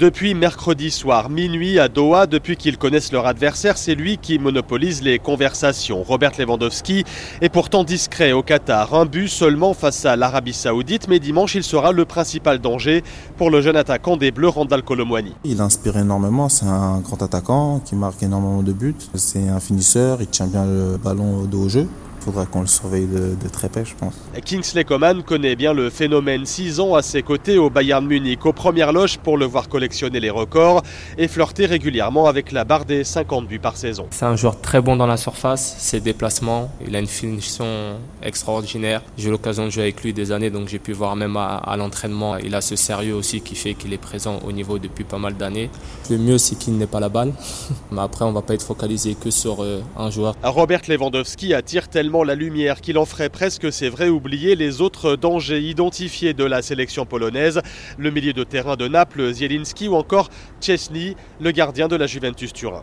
Depuis mercredi soir, minuit à Doha, depuis qu'ils connaissent leur adversaire, c'est lui qui monopolise les conversations. Robert Lewandowski est pourtant discret au Qatar. Un but seulement face à l'Arabie Saoudite, mais dimanche, il sera le principal danger pour le jeune attaquant des Bleus, Randall Colomwani. Il inspire énormément, c'est un grand attaquant qui marque énormément de buts. C'est un finisseur, il tient bien le ballon au jeu faudra qu'on le surveille de, très près, je pense. Kingsley Coman connaît bien le phénomène. 6 ans à ses côtés au Bayern Munich, aux premières loges pour le voir collectionner les records et flirter régulièrement avec la barre des 50 buts par saison. C'est un joueur très bon dans la surface, ses déplacements, il a une finition extraordinaire. J'ai eu l'occasion de jouer avec lui des années, donc j'ai pu voir même à, l'entraînement. Il a ce sérieux aussi qui fait qu'il est présent au niveau depuis pas mal d'années. Le mieux, c'est qu'il n'ait pas la balle. Mais après, on ne va pas être focalisé que sur euh, un joueur. Robert Lewandowski attire tellement la lumière qu'il en ferait presque, c'est vrai, oublier les autres dangers identifiés de la sélection polonaise, le milieu de terrain de Naples, Zielinski ou encore Chesney, le gardien de la Juventus Turin.